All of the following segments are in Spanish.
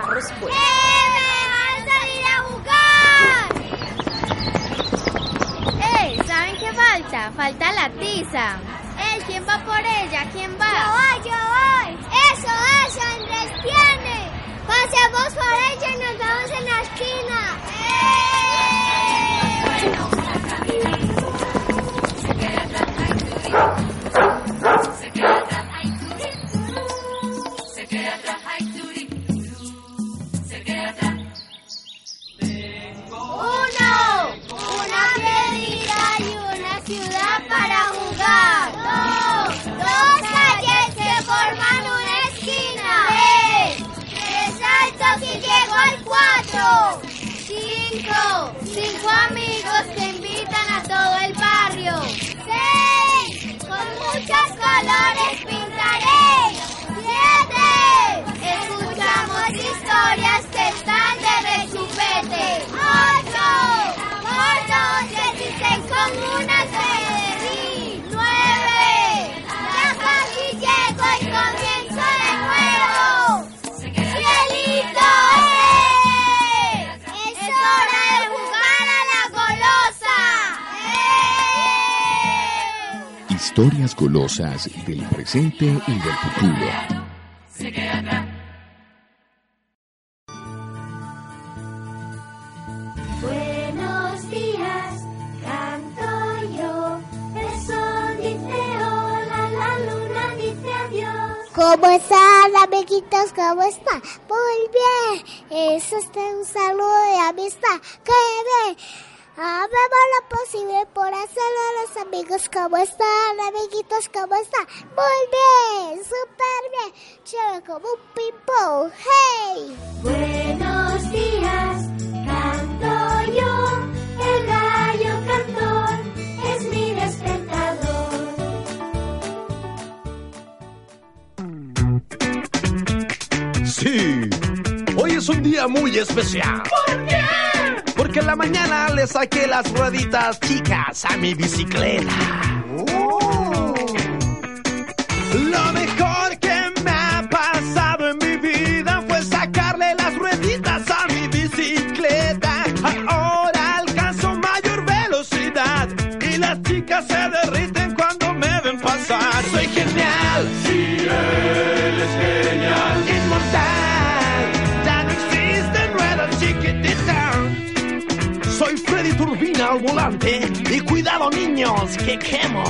carros. ¡Eh, me dejan salir a jugar! ¡Eh! ¿Saben qué falta? Falta la tiza. ¡Eh! ¿Quién va por ella? ¿Quién Yo va? voy, yo voy. Eso, eso, Andrés tiene. Pasemos por ella y nos vemos en la esquina. ¡Cinco! Cinco amigos que invitan a todo el barrio. Seis, con muchos colores pintaré. Siete, Escuchamos historias que están de rechupete. ocho, por dos, con una Historias golosas del presente y del futuro. Buenos días, canto yo. El sol dice hola, la luna dice adiós. ¿Cómo están, amiguitos? ¿Cómo están? Muy bien. Eso es un saludo de amistad. ¡Qué bien! Hagamos lo posible por hacerlo a los amigos. ¿Cómo están, amiguitos? ¿Cómo están? Muy bien, súper bien. Chévere como un ping-pong. ¡Hey! Buenos días, canto yo. El gallo cantor es mi despertador. Sí, hoy es un día muy especial. ¿Por qué? Porque en la mañana le saqué las rueditas chicas a mi bicicleta. Lo mejor que me ha pasado en mi vida fue sacarle las rueditas a mi bicicleta. Ahora alcanzo mayor velocidad y las chicas se derriten cuando me ven pasar. Soy genial. Sí, él al volante y cuidado niños que quemo.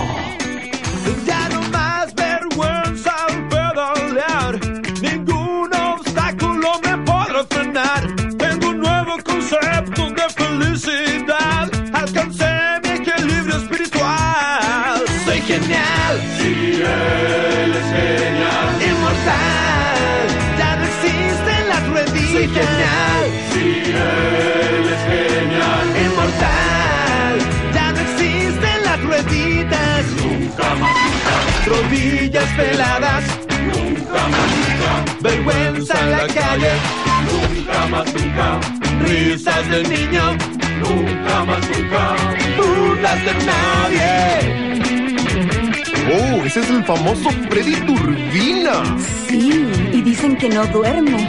Ya no más vergüenza al pedalear. Ningún obstáculo me podrá frenar. Tengo un nuevo concepto de felicidad. Alcancé mi equilibrio espiritual. Soy genial. Sí, él es genial. Inmortal. Ya no existen las rueditas. Soy genial. Sí, él Nunca más. Rodillas peladas. Nunca más. Nunca. Vergüenza en la calle. Nunca más. Nunca. Risas del niño. Nunca más. Nunca. Dudas de nadie. Oh, ese es el famoso Freddy Turbina. Sí, y dicen que no duerme.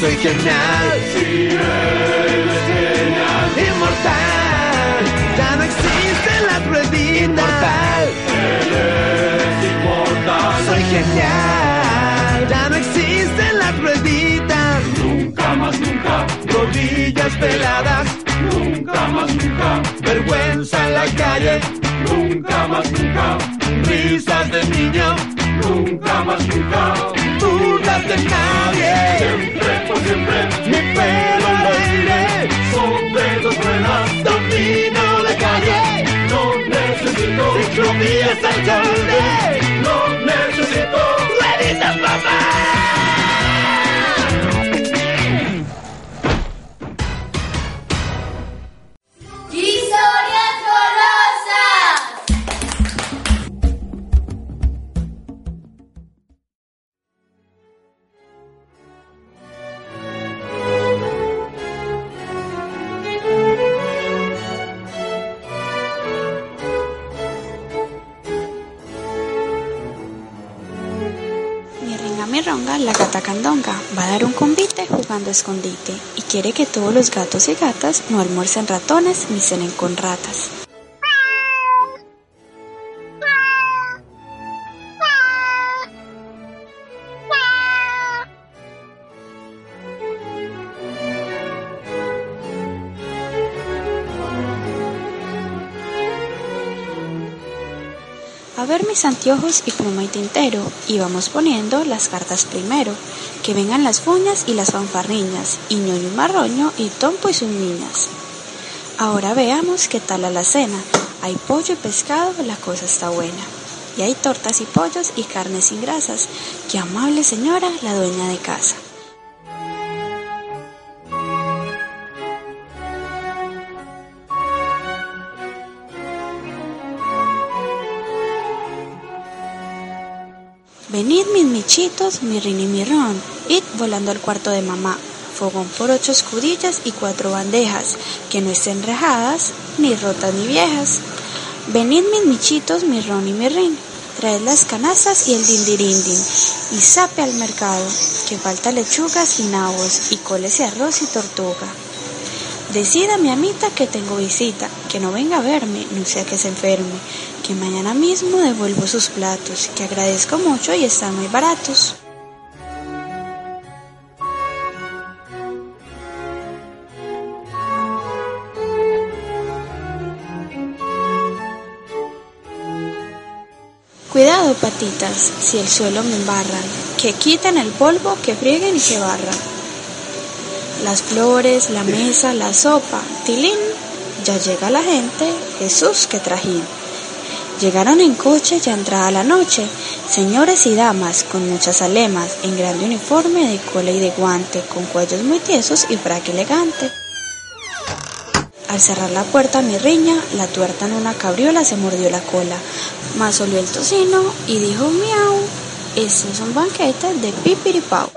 Soy genial. Sí, él es genial. Inmortal. Ya no existen las rueditas. Inmortal. Él es inmortal. Soy genial. Ya no existen las rueditas. Nunca más, nunca. Rodillas peladas. Nunca más, nunca. Vergüenza en la calle. Nunca más, nunca. Risas de niño. Nunca más, nunca. Dudas de nadie. Siempre, por siempre. Mi pelo al aire. Sobre dos ruedas. Domino la calle. No necesito. Ciclovías alcalde. No necesito. Rueditas, papá. La gata candonga, va a dar un convite jugando a escondite y quiere que todos los gatos y gatas no almuercen ratones ni cenen con ratas. Mis y pluma y tintero, y vamos poniendo las cartas primero, que vengan las fuñas y las fanfarriñas, y ñoño y marroño, y tompo y sus niñas. Ahora veamos qué tal a la cena. Hay pollo y pescado, la cosa está buena. Y hay tortas y pollos y carnes sin grasas. Qué amable señora, la dueña de casa. Venid mis michitos, mi rin y mi ron, id volando al cuarto de mamá. Fogón por ocho escudillas y cuatro bandejas, que no estén rejadas, ni rotas ni viejas. Venid mis michitos, mi ron y mi rin, traed las canastas y el dindirindin, y sape al mercado, que falta lechugas y nabos, y coles y arroz y tortuga. Decida mi amita que tengo visita, que no venga a verme, no sea que se enferme, que mañana mismo devuelvo sus platos, que agradezco mucho y están muy baratos. Cuidado, patitas, si el suelo me embarran, que quiten el polvo, que frieguen y que barran. Las flores, la mesa, la sopa, tilín, ya llega la gente, Jesús que trajín. Llegaron en coche ya entrada la noche, señores y damas con muchas alemas, en grande uniforme de cola y de guante, con cuellos muy tiesos y fraque elegante. Al cerrar la puerta mi riña, la tuerta en una cabriola se mordió la cola, mas olió el tocino y dijo miau, este es un banquete de pipiripau.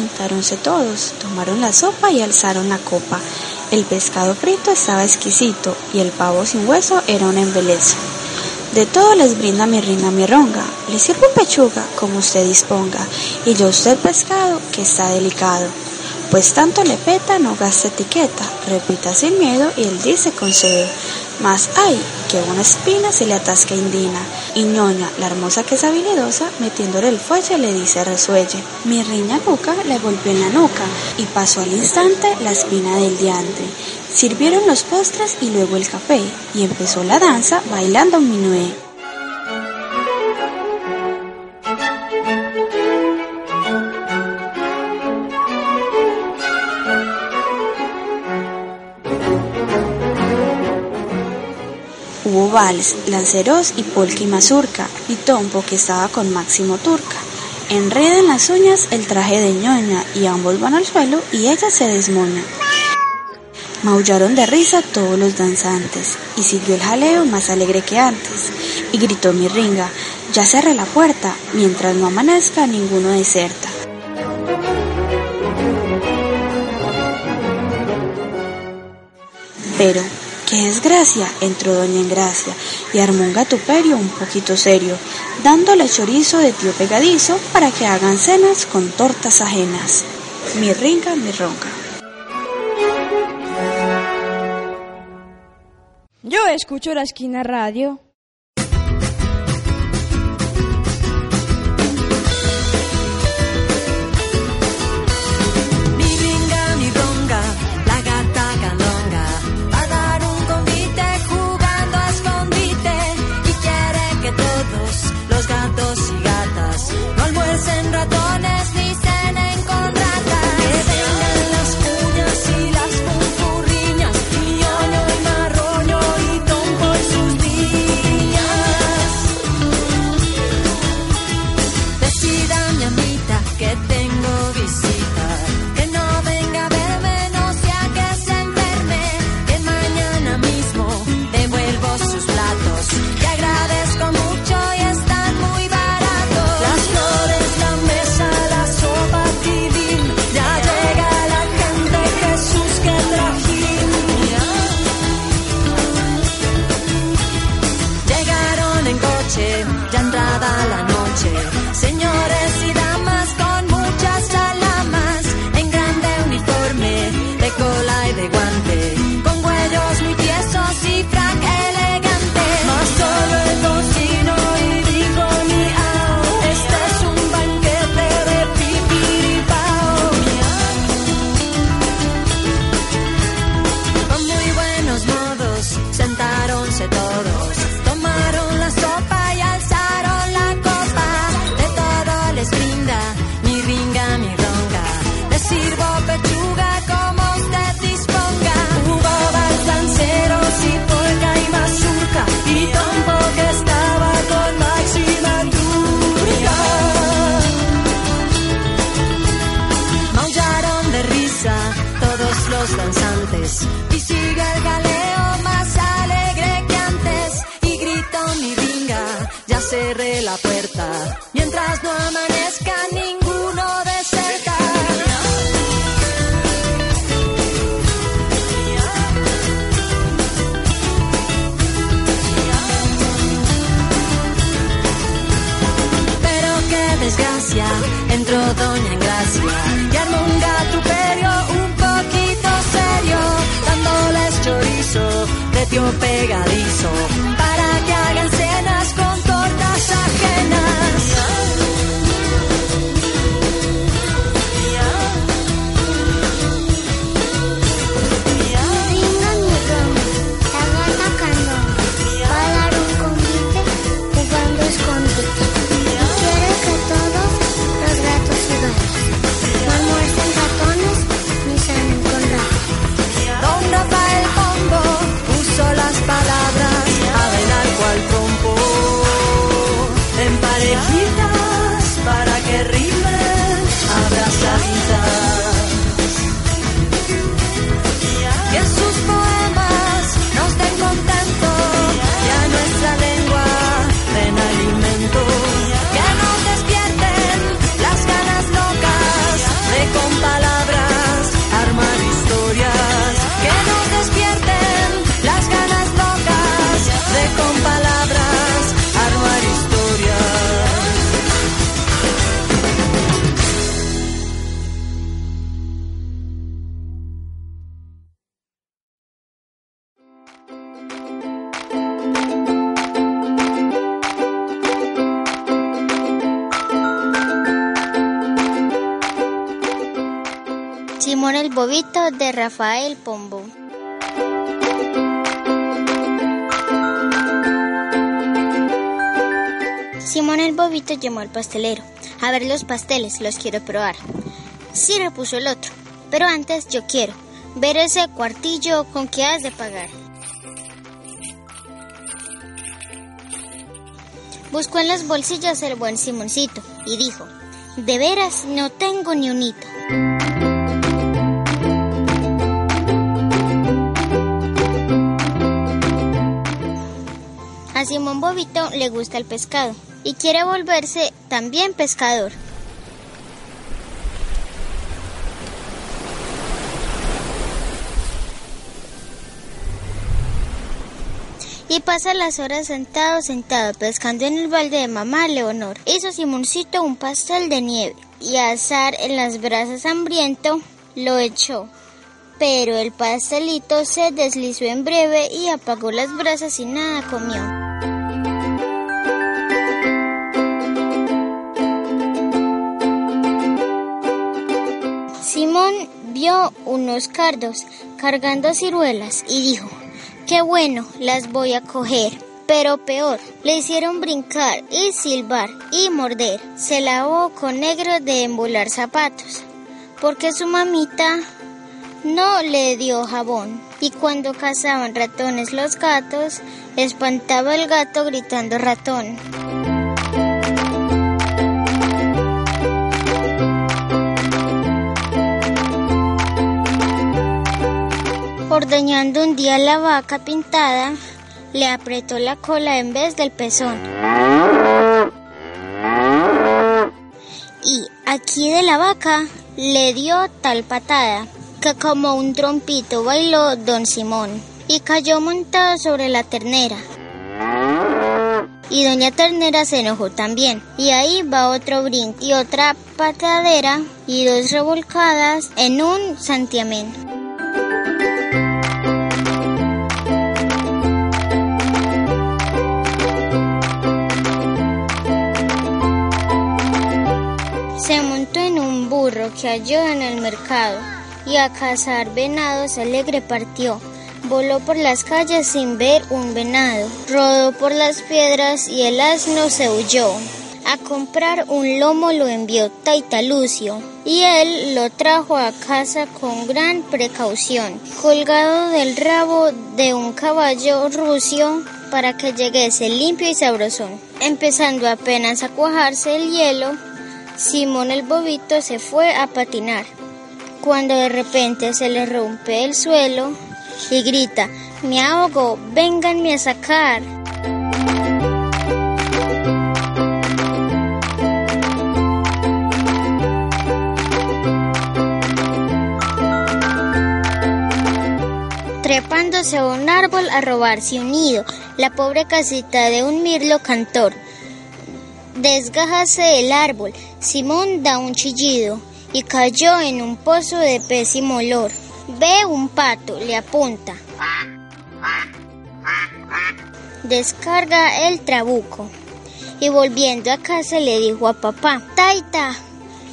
Sentáronse todos, tomaron la sopa y alzaron la copa. El pescado frito estaba exquisito y el pavo sin hueso era un embelezo. De todo les brinda mi reina mi ronga, le sirvo pechuga como usted disponga, y yo usted pescado que está delicado. Pues tanto le peta, no gasta etiqueta, repita sin miedo y él dice con cedo. Mas ay, que una espina se le atasca indina, y ñoña, la hermosa que es habilidosa, metiéndole el fuelle le dice resuelle. Mi riña cuca le golpeó en la nuca, y pasó al instante la espina del diante. Sirvieron los postres y luego el café, y empezó la danza bailando un minué. Hubo vals, lanceros y polka y mazurca, y tompo que estaba con Máximo Turca. Enreda en las uñas el traje de ñoña, y ambos van al suelo y ella se desmoña. Maullaron de risa todos los danzantes, y siguió el jaleo más alegre que antes, y gritó mi ringa, ya cerré la puerta, mientras no amanezca ninguno deserta. Pero, ¡Qué desgracia! entró doña Engracia y armó un gatuperio un poquito serio, dándole chorizo de tío pegadizo para que hagan cenas con tortas ajenas. Mi ringa, mi ronca. Yo escucho la esquina radio. De Bobito de Rafael Pombo. Simón el Bobito llamó al pastelero. A ver los pasteles, los quiero probar. Sí, repuso el otro. Pero antes yo quiero ver ese cuartillo con que has de pagar. Buscó en las bolsillas el buen Simoncito y dijo, de veras no tengo ni un Simón Bobito le gusta el pescado y quiere volverse también pescador. Y pasa las horas sentado, sentado, pescando en el balde de mamá Leonor. Hizo Simoncito un pastel de nieve y azar en las brasas hambriento lo echó. Pero el pastelito se deslizó en breve y apagó las brasas y nada comió. Vio unos cardos cargando ciruelas y dijo, qué bueno, las voy a coger. Pero peor, le hicieron brincar y silbar y morder. Se lavó con negro de embolar zapatos, porque su mamita no le dio jabón. Y cuando cazaban ratones los gatos, espantaba el gato gritando ratón. Ordeñando un día la vaca pintada, le apretó la cola en vez del pezón. Y aquí de la vaca le dio tal patada que como un trompito bailó don Simón y cayó montado sobre la ternera. Y doña Ternera se enojó también. Y ahí va otro brinco y otra patadera y dos revolcadas en un santiamén. En un burro que halló en el mercado y a cazar venados alegre partió. Voló por las calles sin ver un venado, rodó por las piedras y el asno se huyó. A comprar un lomo lo envió Taitalucio y él lo trajo a casa con gran precaución, colgado del rabo de un caballo rucio para que llegase limpio y sabrosón. Empezando apenas a cuajarse el hielo, Simón el Bobito se fue a patinar cuando de repente se le rompe el suelo y grita, me ahogo, vénganme a sacar. trepándose a un árbol a robarse un nido, la pobre casita de un mirlo cantor. Desgájase el árbol, Simón da un chillido y cayó en un pozo de pésimo olor. Ve un pato, le apunta. Descarga el trabuco y volviendo a casa le dijo a papá, Taita,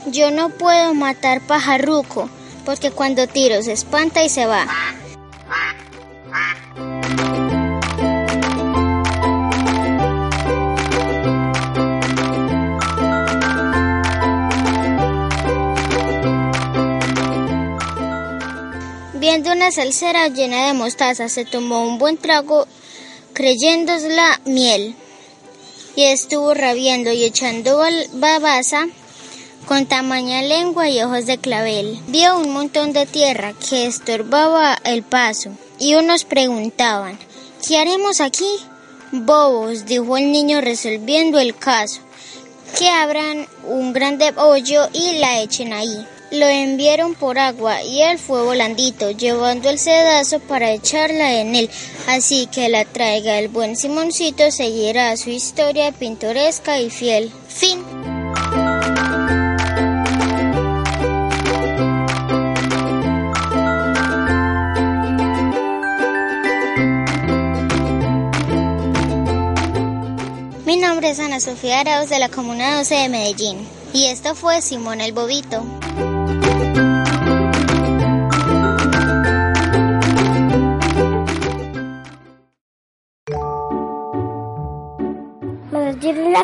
yo no puedo matar pajarruco porque cuando tiro se espanta y se va. Viendo una salsera llena de mostaza, se tomó un buen trago creyéndosla miel y estuvo rabiando y echando babasa con tamaña lengua y ojos de clavel. Vio un montón de tierra que estorbaba el paso y unos preguntaban, ¿qué haremos aquí? Bobos, dijo el niño resolviendo el caso, que abran un grande hoyo y la echen ahí. Lo enviaron por agua y él fue volandito, llevando el sedazo para echarla en él. Así que la traiga el buen Simoncito seguirá su historia pintoresca y fiel. Fin. Mi nombre es Ana Sofía Arauz de la Comuna 12 de Medellín y esto fue Simón el Bobito.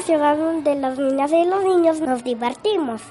Ciudad donde las niñas y los niños nos divertimos.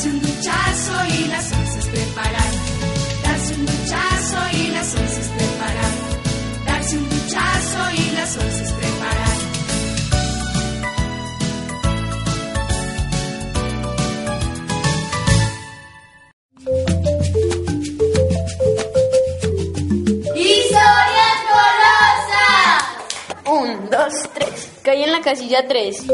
Darse un duchazo y las once preparar. Darse un duchazo y las once preparar. Darse un duchazo y las once preparar. ¡Historias golosas! Un, dos, tres. Caí en la casilla tres.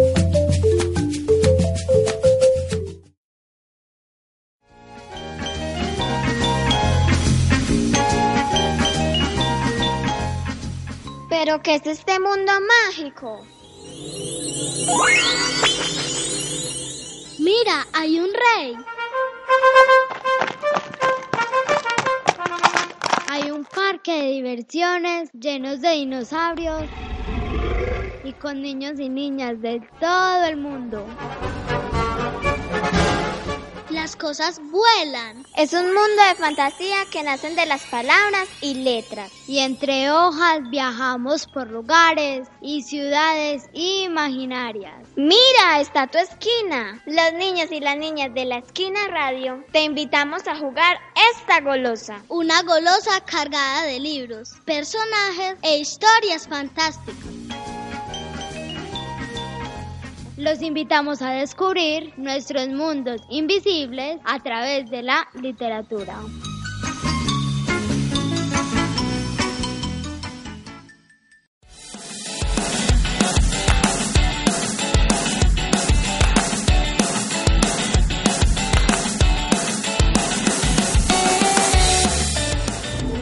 ¿Pero qué es este mundo mágico? Mira, hay un rey. Hay un parque de diversiones llenos de dinosaurios y con niños y niñas de todo el mundo. Las cosas vuelan. Es un mundo de fantasía que nacen de las palabras y letras. Y entre hojas viajamos por lugares y ciudades imaginarias. Mira, está tu esquina. Los niños y las niñas de la esquina radio te invitamos a jugar esta golosa. Una golosa cargada de libros, personajes e historias fantásticas. Los invitamos a descubrir nuestros mundos invisibles a través de la literatura.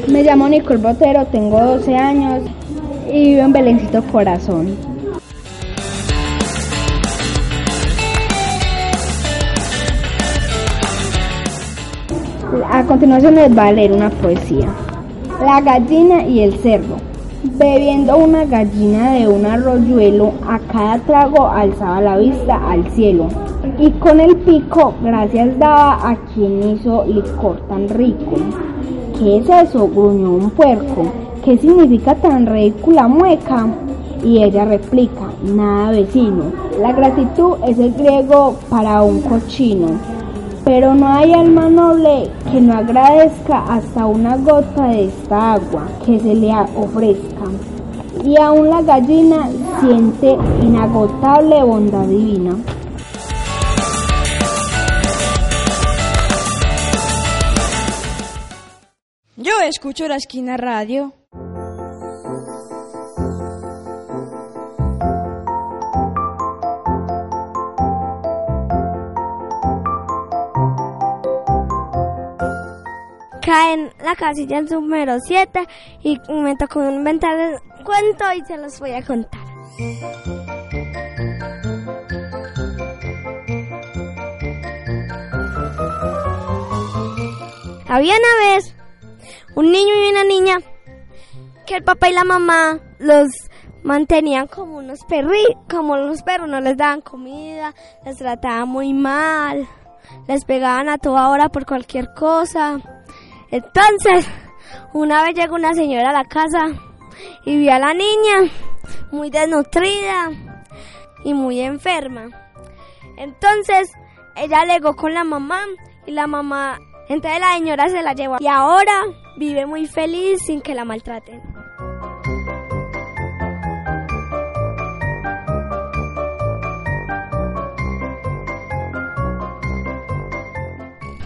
Me llamo Nicole Botero, tengo 12 años y vivo en Belencito Corazón. A continuación les va a leer una poesía. La gallina y el cerdo. Bebiendo una gallina de un arroyuelo, a cada trago alzaba la vista al cielo. Y con el pico gracias daba a quien hizo licor tan rico. ¿Qué es eso? gruñó un puerco. ¿Qué significa tan ridícula mueca? Y ella replica, nada vecino. La gratitud es el griego para un cochino pero no hay alma noble que no agradezca hasta una gota de esta agua que se le ofrezca. Y aún la gallina siente inagotable bondad divina. Yo escucho la esquina radio. En la casilla número 7 y me tocó inventar el cuento y se los voy a contar. Había una vez un niño y una niña que el papá y la mamá los mantenían como unos perritos, como los perros, no les daban comida, les trataban muy mal, les pegaban a toda hora por cualquier cosa. Entonces, una vez llegó una señora a la casa y vio a la niña muy desnutrida y muy enferma. Entonces, ella alegó con la mamá y la mamá, entonces la señora se la llevó y ahora vive muy feliz sin que la maltraten.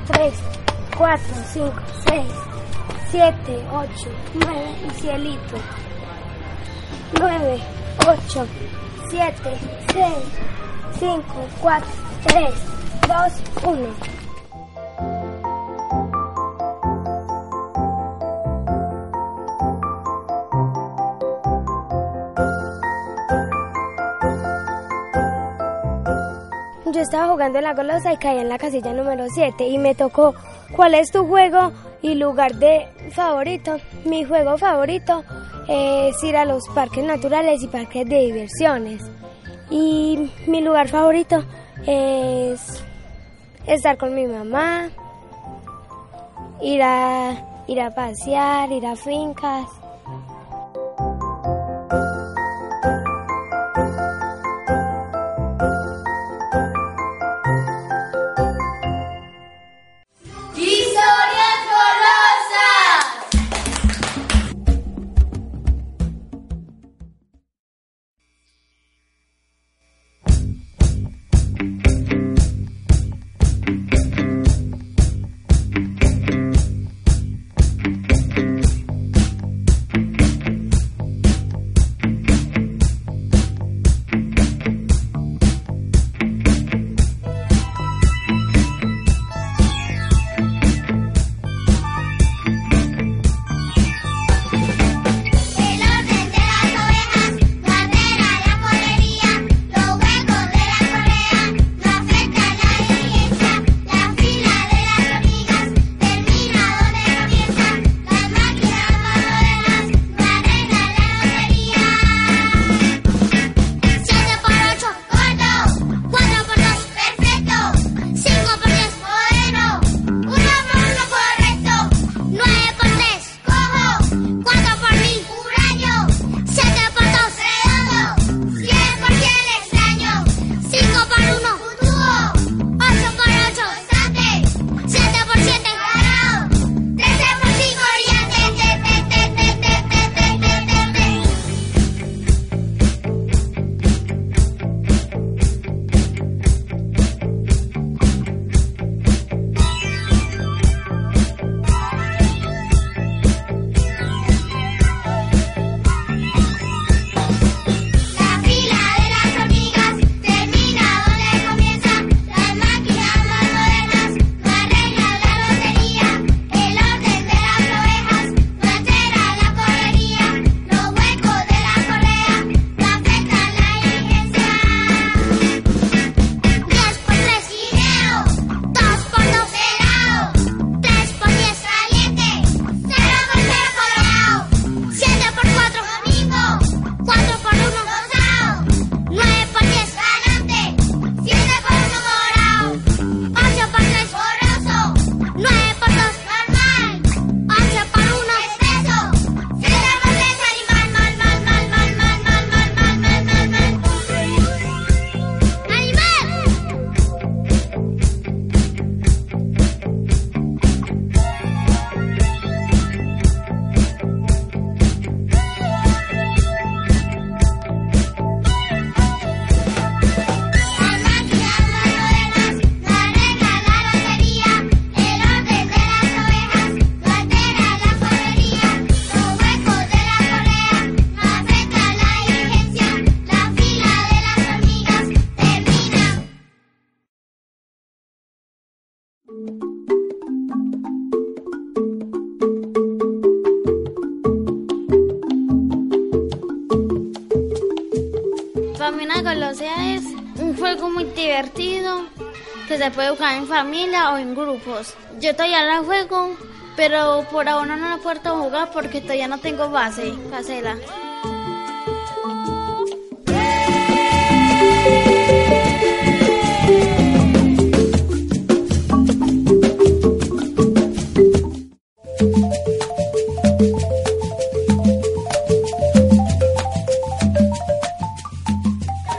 Tres. 4, 5, 6, 7, 8, 9 y cielito. 9, 8, 7, 6, 5, 4, 3, 2, 1. yo estaba jugando en la golosa y caí en la casilla número 7 y me tocó cuál es tu juego y lugar de favorito. Mi juego favorito es ir a los parques naturales y parques de diversiones. Y mi lugar favorito es estar con mi mamá, ir a, ir a pasear, ir a fincas. Se puede jugar en familia o en grupos. Yo todavía la juego, pero por ahora no la puedo jugar porque todavía no tengo base para.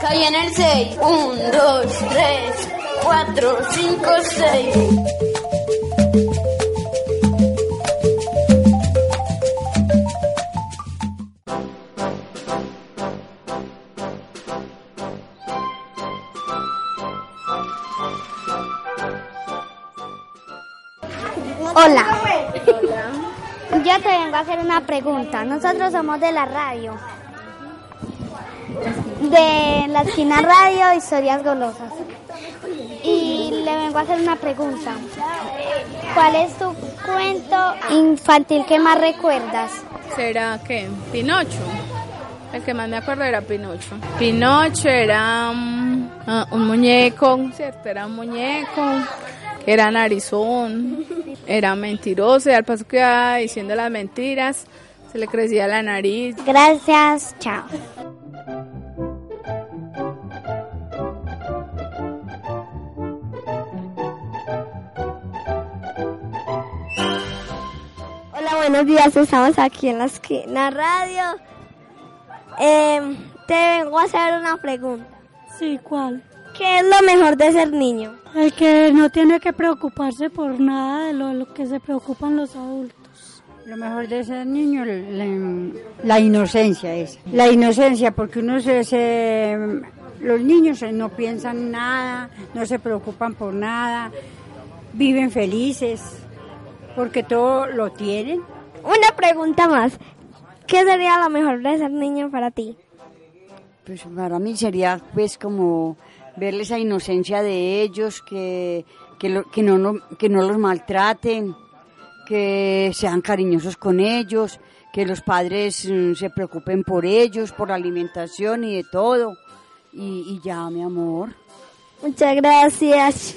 Caí en el 6. 1, 2, 3, 4, 5, 6. Hola. Yo te vengo a hacer una pregunta. Nosotros somos de la radio. De la esquina radio, historias golosas. Vengo a hacer una pregunta. ¿Cuál es tu cuento infantil que más recuerdas? ¿Será que? Pinocho. El que más me acuerdo era Pinocho. Pinocho era um, ah, un muñeco, ¿cierto? Era un muñeco, era narizón, era mentiroso y al paso que iba diciendo las mentiras, se le crecía la nariz. Gracias, chao. Buenos días. Estamos aquí en la esquina radio. Eh, te vengo a hacer una pregunta. Sí, ¿cuál? ¿Qué es lo mejor de ser niño? El que no tiene que preocuparse por nada de lo, lo que se preocupan los adultos. Lo mejor de ser niño, la, la inocencia es. La inocencia, porque uno se, se- los niños no piensan nada, no se preocupan por nada, viven felices, porque todo lo tienen. Una pregunta más. ¿Qué sería lo mejor de ser niño para ti? Pues para mí sería pues como verle esa inocencia de ellos, que, que, lo- que, no, no- que no los maltraten, que sean cariñosos con ellos, que los padres mm, se preocupen por ellos, por la alimentación y de todo. Y, y ya, mi amor. Muchas gracias.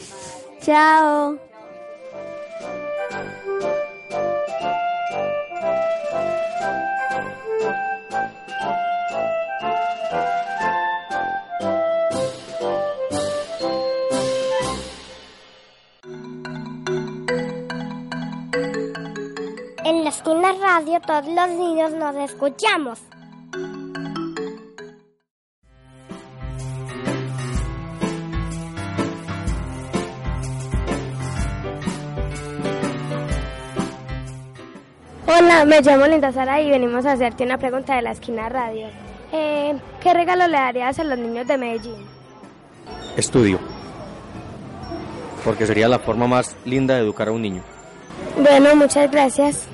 Chao. Radio todos los niños nos escuchamos. Hola, me llamo Linda Sara y venimos a hacerte una pregunta de la esquina radio. Eh, ¿Qué regalo le darías a los niños de Medellín? Estudio. Porque sería la forma más linda de educar a un niño. Bueno, muchas gracias.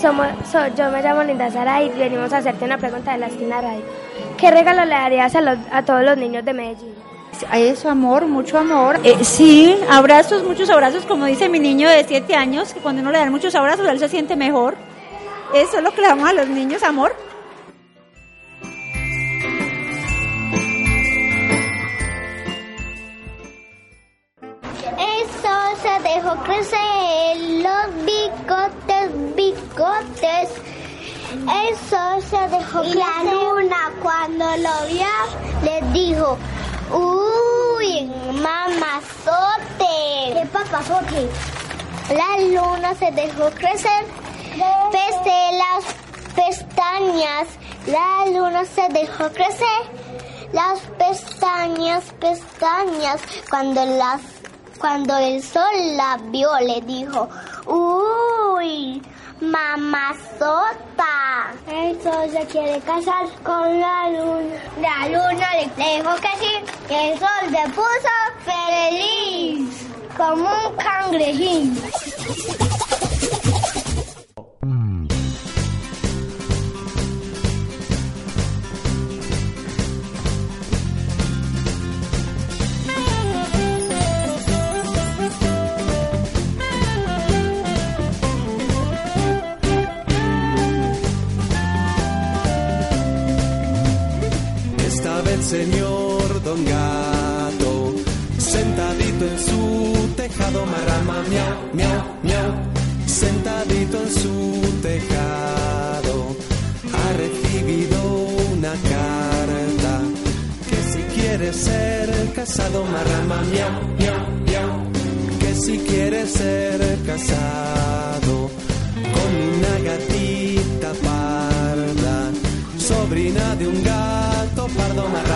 Somos, so- yo me llamo Linda Sara y venimos a hacerte una pregunta de la esquina radio. ¿Qué regalo le darías a, los- a todos los niños de Medellín? Eso, amor, mucho amor. Eh, sí, abrazos, muchos abrazos, como dice mi niño de 7 años, que cuando uno le dan muchos abrazos, él se siente mejor. Eso es lo que le damos a los niños, amor. Eso se dejó crecer los bigotes, bigotes. Eso se dejó crecer. Y la luna cuando lo vio le dijo, uy, mamazote. ¿Qué papazote? La luna se dejó crecer desde las pestañas. La luna se dejó crecer las pestañas, pestañas. Cuando las cuando el sol la vio, le dijo, uy, mamazota. Sol se quiere casar con la luna. La luna le dijo que sí, y el sol se puso feliz, como un cangrejín. Señor Don Gato, sentadito en su tejado, marrama, miau, miau, miau, sentadito en su tejado, ha recibido una carta que si quiere ser casado, marrama, miau, miau, miau, que si quiere ser casado con una gatita parda, sobrina de un gato pardo, marrama,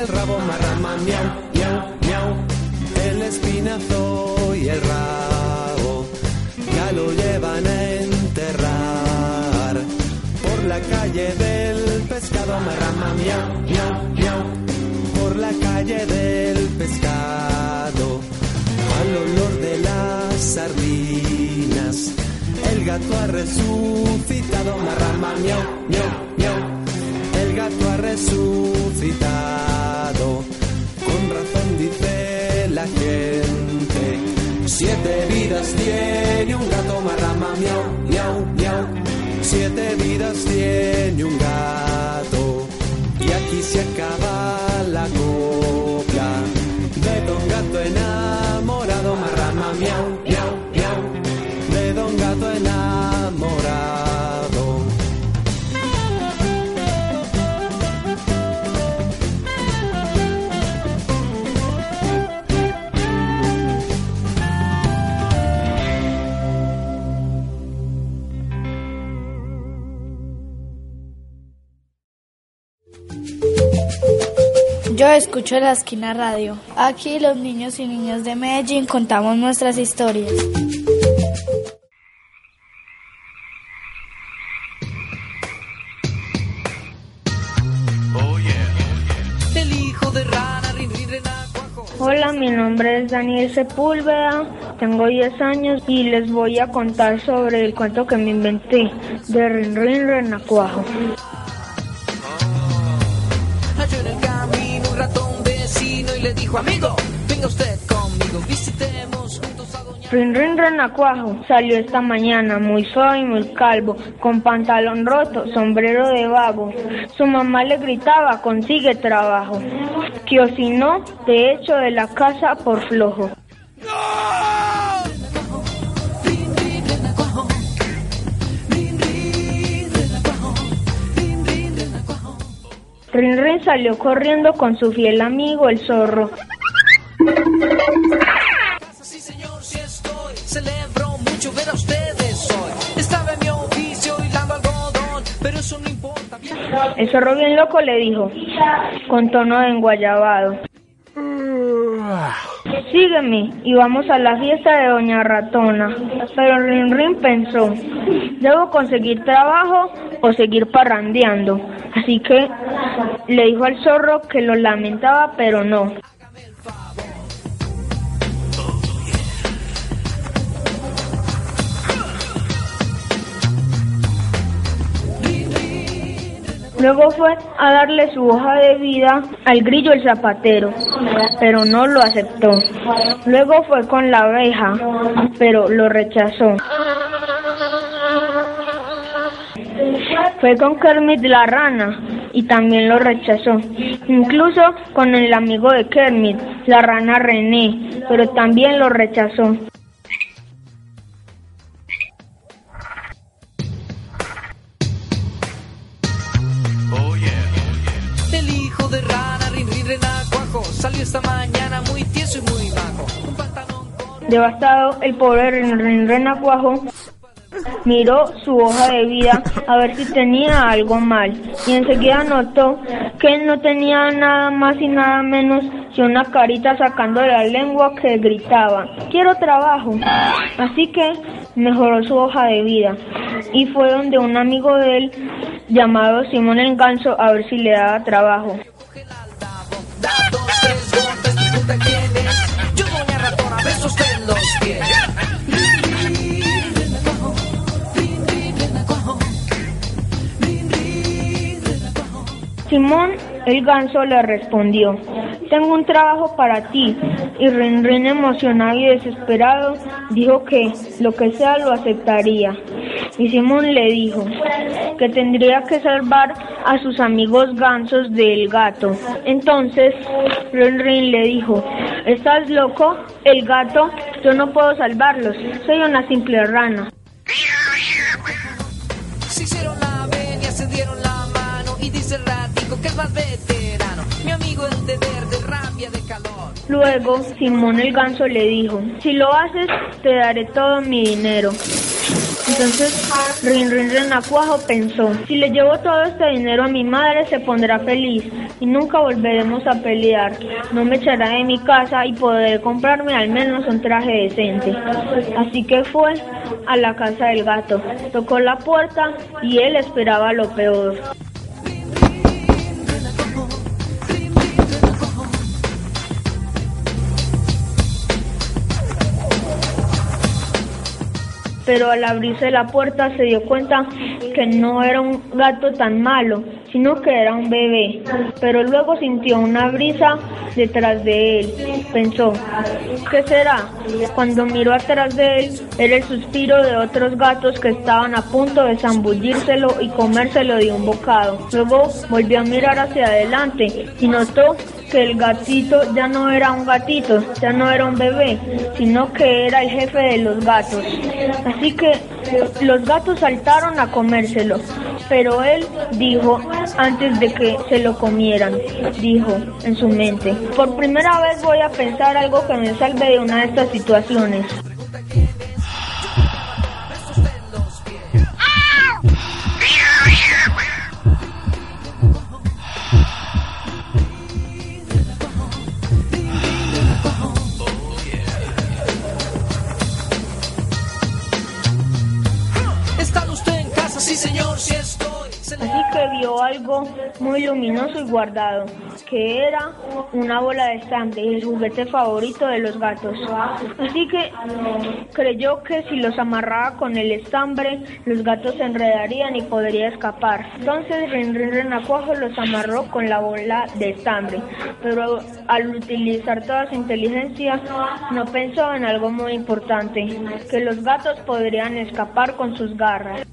el rabo marrama, miau, miau, miau. El espinazo y el rabo ya lo llevan a enterrar por la calle del pescado marrama, miau, miau, miau. Por la calle del pescado, al olor de las sardinas. El gato ha resucitado, marrama, miau, miau, ha resucitado. Con razón dice la gente. Siete vidas tiene un gato, marrama, miau, miau, miau. Siete vidas tiene un gato. Y aquí se acaba la copla de Don Gato enamorado, marrama, miau. Yo escucho la esquina radio. Aquí los niños y niñas de Medellín contamos nuestras historias. Hola, mi nombre es Daniel Sepúlveda, tengo 10 años y les voy a contar sobre el cuento que me inventé de Rin Rin Renacuajo. Dijo, amigo, venga usted conmigo, visitemos juntos a doña... Rin Rin Renacuajo salió esta mañana muy suave y muy calvo, con pantalón roto, sombrero de vago. Su mamá le gritaba, consigue trabajo, que o si no, te echo de la casa por flojo. Rin Rin salió corriendo con su fiel amigo el zorro. Sí, señor, sí estoy. Celebro mucho ver a ustedes hoy. Estaba en mi oficio hilando algodón, pero eso no importa. El zorro bien loco le dijo, con tono de enguayabado. Sígueme y vamos a la fiesta de Doña Ratona. Pero Rin Rin pensó, ¿debo conseguir trabajo o seguir parrandeando? Así que le dijo al zorro que lo lamentaba, pero no. Luego fue a darle su hoja de vida al grillo el zapatero, pero no lo aceptó. Luego fue con la abeja, pero lo rechazó. Fue con Kermit la rana y también lo rechazó. Incluso con el amigo de Kermit, la rana René, pero también lo rechazó. El hijo de rana, rin, rin, renacuajo, salió esta mañana muy tieso y muy bajo. Un pantalón Devastado, el pobre Rin Rin Renacuajo miró su hoja de vida a ver si tenía algo mal. Y enseguida notó que no tenía nada más y nada menos que una carita sacando la lengua que gritaba quiero trabajo así que mejoró su hoja de vida. Y fue donde un amigo de él llamado Simón el Ganso a ver si le daba trabajo. Simón el ganso le respondió, tengo un trabajo para ti. Y Rin emocionado y desesperado dijo que lo que sea lo aceptaría. Y Simón le dijo que tendría que salvar a sus amigos gansos del gato. Entonces Rin le dijo, ¿estás loco? El gato, yo no puedo salvarlos, soy una simple rana. Y dice ratico que es más veterano. Mi amigo el de verde, rabia de calor. Luego Simón el ganso le dijo, si lo haces te daré todo mi dinero. Entonces Rin Rin Renacuajo pensó, si le llevo todo este dinero a mi madre se pondrá feliz y nunca volveremos a pelear. No me echará de mi casa y podré comprarme al menos un traje decente. Así que fue a la casa del gato, tocó la puerta y él esperaba lo peor. Pero al abrirse la puerta se dio cuenta que no era un gato tan malo, sino que era un bebé. Pero luego sintió una brisa detrás de él. Pensó, ¿qué será? Cuando miró atrás de él, era el suspiro de otros gatos que estaban a punto de zambullírselo y comérselo de un bocado. Luego volvió a mirar hacia adelante y notó que el gatito ya no era un gatito, ya no era un bebé, sino que era el jefe de los gatos. Así que los gatos saltaron a comérselo, pero él dijo antes de que se lo comieran, dijo en su mente, por primera vez voy a pensar algo que me salve de una de estas situaciones. Luminoso y guardado, que era una bola de estambre, el juguete favorito de los gatos. Así que creyó que si los amarraba con el estambre, los gatos se enredarían y podría escapar. Entonces Rin Rin Renacuajo los amarró con la bola de estambre, pero al utilizar toda su inteligencia, no pensó en algo muy importante, que los gatos podrían escapar con sus garras.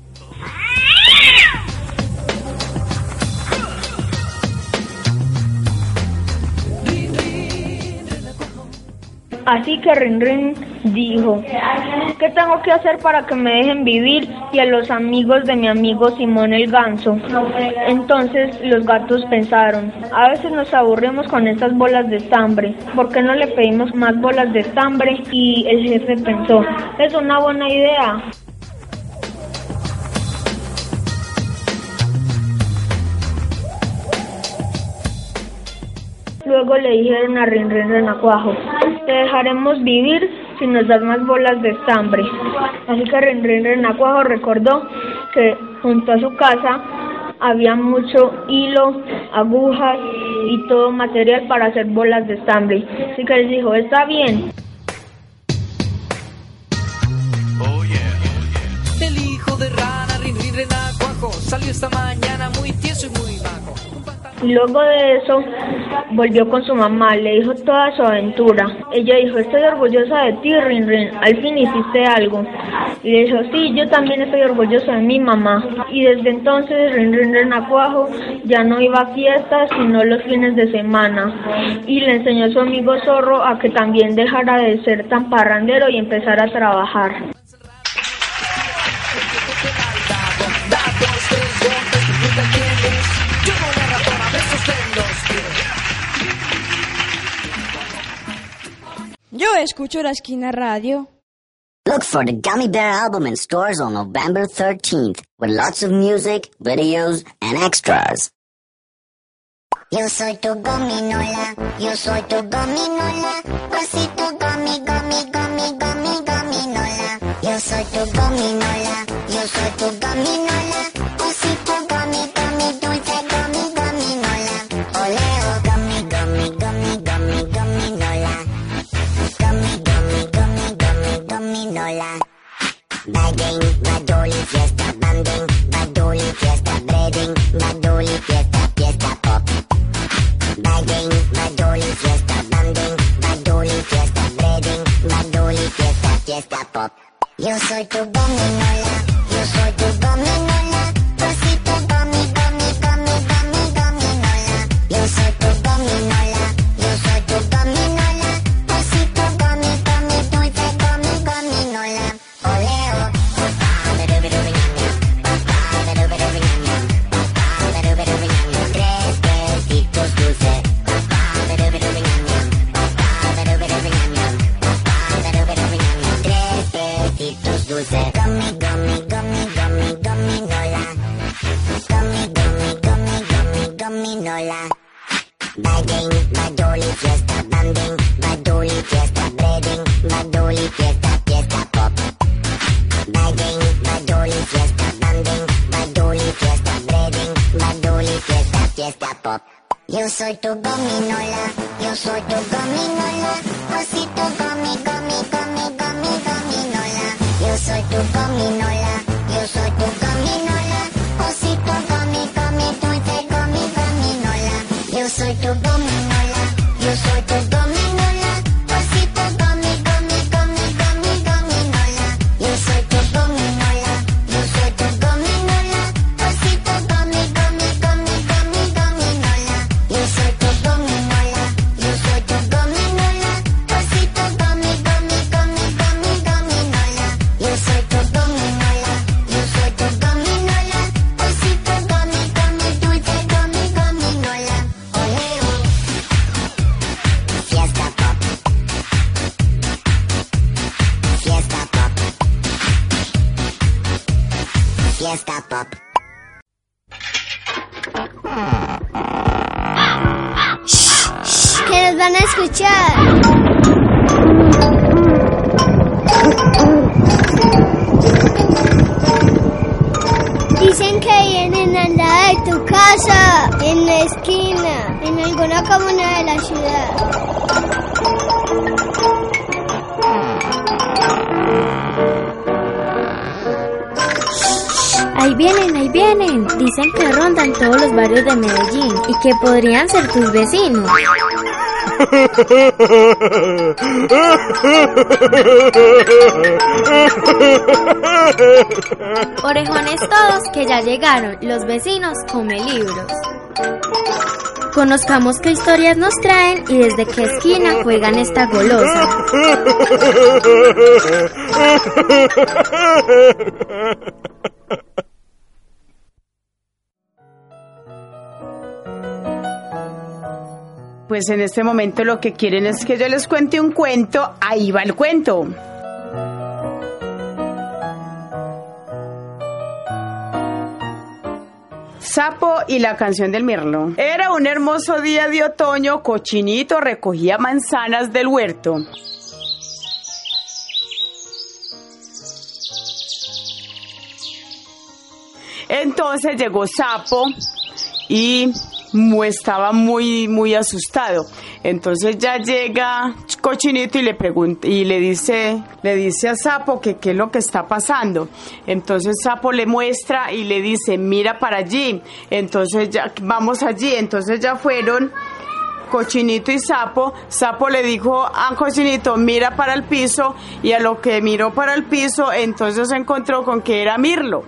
Así que Rin Rin dijo, ¿qué tengo que hacer para que me dejen vivir y a los amigos de mi amigo Simón el Ganso? Entonces los gatos pensaron, a veces nos aburrimos con estas bolas de estambre, ¿por qué no le pedimos más bolas de estambre? Y el jefe pensó, es una buena idea. Luego le dijeron a Rin Rin Renacuajo, te dejaremos vivir si nos das más bolas de estambre. Así que Rin Rin Renacuajo recordó que junto a su casa había mucho hilo, agujas y todo material para hacer bolas de estambre. Así que les dijo, está bien. Renacuajo, salió esta mañana luego de eso volvió con su mamá, le dijo toda su aventura. Ella dijo, estoy orgullosa de ti, Rin Rin, al fin hiciste algo. Y le dijo, sí, yo también estoy orgullosa de mi mamá. Y desde entonces Rin Rin Renacuajo ya no iba a fiestas, sino los fines de semana. Y le enseñó a su amigo Zorro a que también dejara de ser tan parrandero y empezara a trabajar. Yo escucho la esquina radio. Look for the Gummy Bear album in stores on November 13th with lots of music, videos, and extras. Yo soy tu gominola, yo soy tu gominola, osito gomi, gomi, gomi, gomi, gominola. Yo soy tu gominola, yo soy tu gominola. Bagging, Badoli, fiesta, fiesta pop. Bagging, Madoli, fiesta, banding, Madoli, fiesta, breading, Madoli, fiesta, fiesta pop. Yo soy tu bong y yo escuchar. Dicen que vienen al lado de tu casa, en la esquina, en alguna comuna de la ciudad. Ahí vienen, ahí vienen. Dicen que rondan todos los barrios de Medellín y que podrían ser tus vecinos. Orejones todos que ya llegaron, los vecinos come libros. Conozcamos qué historias nos traen y desde qué esquina juegan esta golosa. Pues en este momento lo que quieren es que yo les cuente un cuento. Ahí va el cuento. Sapo y la canción del mirlo. Era un hermoso día de otoño, Cochinito recogía manzanas del huerto. Entonces llegó Sapo y estaba muy muy asustado. Entonces ya llega Cochinito y le pregunta y le dice le dice a Sapo que qué es lo que está pasando. Entonces Sapo le muestra y le dice, "Mira para allí." Entonces ya vamos allí. Entonces ya fueron Cochinito y Sapo, Sapo le dijo a Cochinito, mira para el piso, y a lo que miró para el piso, entonces se encontró con que era Mirlo.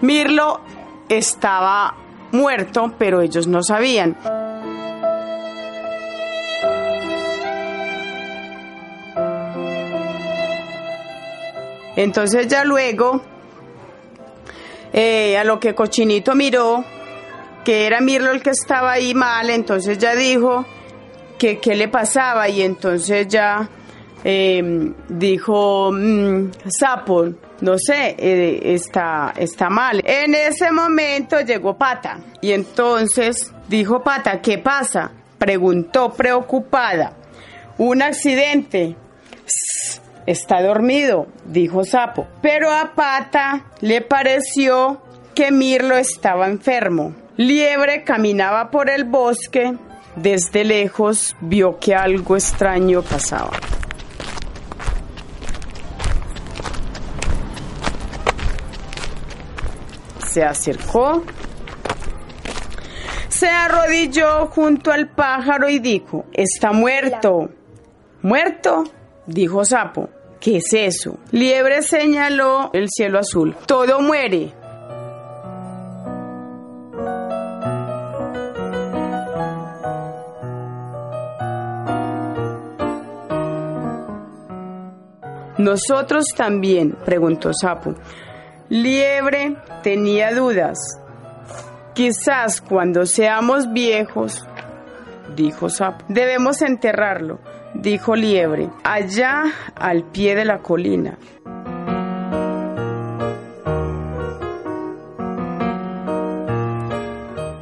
Mirlo estaba muerto, pero ellos no sabían. Entonces ya luego, eh, a lo que Cochinito miró, que era Mirlo el que estaba ahí mal, entonces ya dijo que qué le pasaba y entonces ya eh, dijo "Mm, Sapo, no sé, eh, está, está mal. En ese momento llegó Pata y entonces dijo Pata, ¿qué pasa? Preguntó preocupada. Un accidente. "Sss, Está dormido, dijo Sapo. Pero a Pata le pareció que Mirlo estaba enfermo. Liebre caminaba por el bosque. Desde lejos vio que algo extraño pasaba. Se acercó. Se arrodilló junto al pájaro y dijo, está muerto. ¿Muerto? Dijo Sapo. ¿Qué es eso? Liebre señaló el cielo azul. Todo muere. Nosotros también, preguntó Sapo. Liebre tenía dudas. Quizás cuando seamos viejos, dijo Sapo, debemos enterrarlo, dijo Liebre, allá al pie de la colina.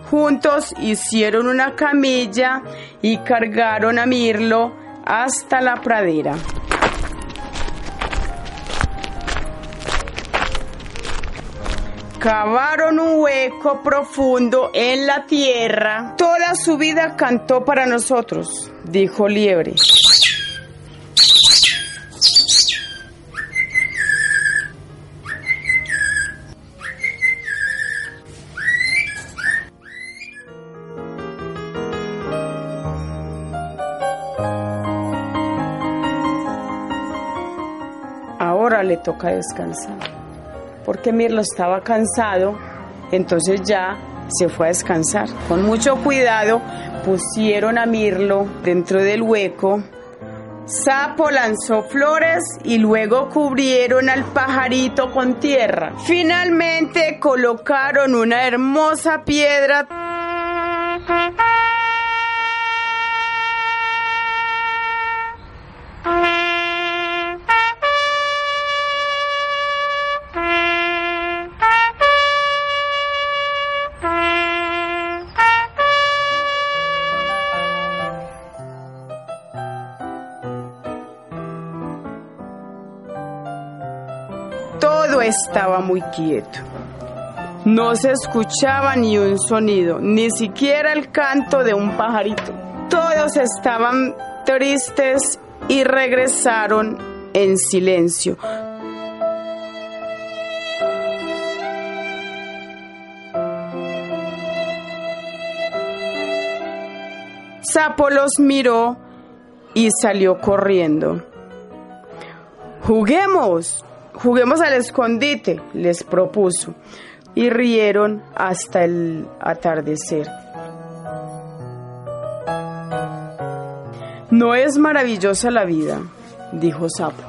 Juntos hicieron una camilla y cargaron a Mirlo hasta la pradera. Cavaron un hueco profundo en la tierra. Toda su vida cantó para nosotros, dijo Liebre. Ahora le toca descansar porque Mirlo estaba cansado, entonces ya se fue a descansar. Con mucho cuidado pusieron a Mirlo dentro del hueco. Sapo lanzó flores y luego cubrieron al pajarito con tierra. Finalmente colocaron una hermosa piedra. Estaba muy quieto. No se escuchaba ni un sonido, ni siquiera el canto de un pajarito. Todos estaban tristes y regresaron en silencio. Sapo los miró y salió corriendo. Juguemos, juguemos al escondite, les propuso, y rieron hasta el atardecer. No es maravillosa la vida, dijo Sapo.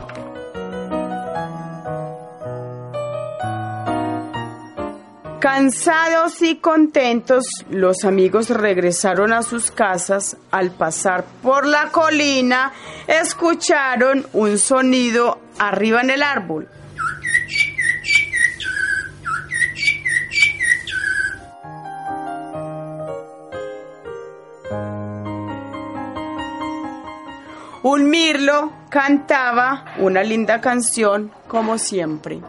Cansados y contentos, los amigos regresaron a sus casas. Al pasar por la colina, escucharon un sonido arriba en el árbol. Un mirlo cantaba una linda canción como siempre.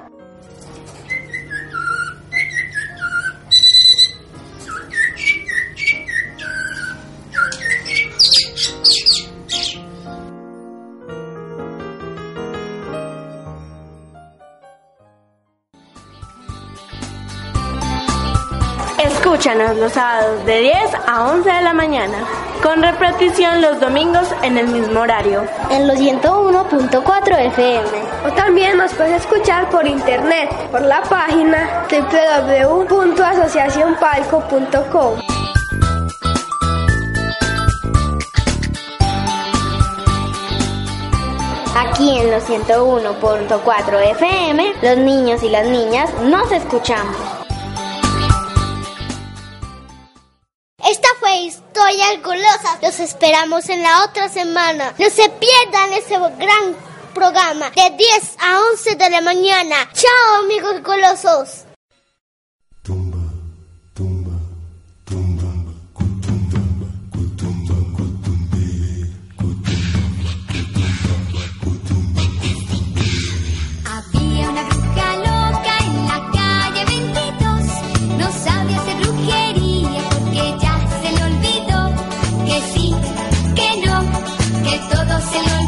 Escúchanos los sábados de 10 a 11 de la mañana, con repetición los domingos en el mismo horario. En los 101.4 FM. O también nos puedes escuchar por internet, por la página www.asociacionpalco.com. Aquí en los 101.4 FM, los niños y las niñas nos escuchamos. Los esperamos en la otra semana. No se pierdan ese gran programa de 10 a 11 de la mañana. Chao amigos golosos. Barcelona.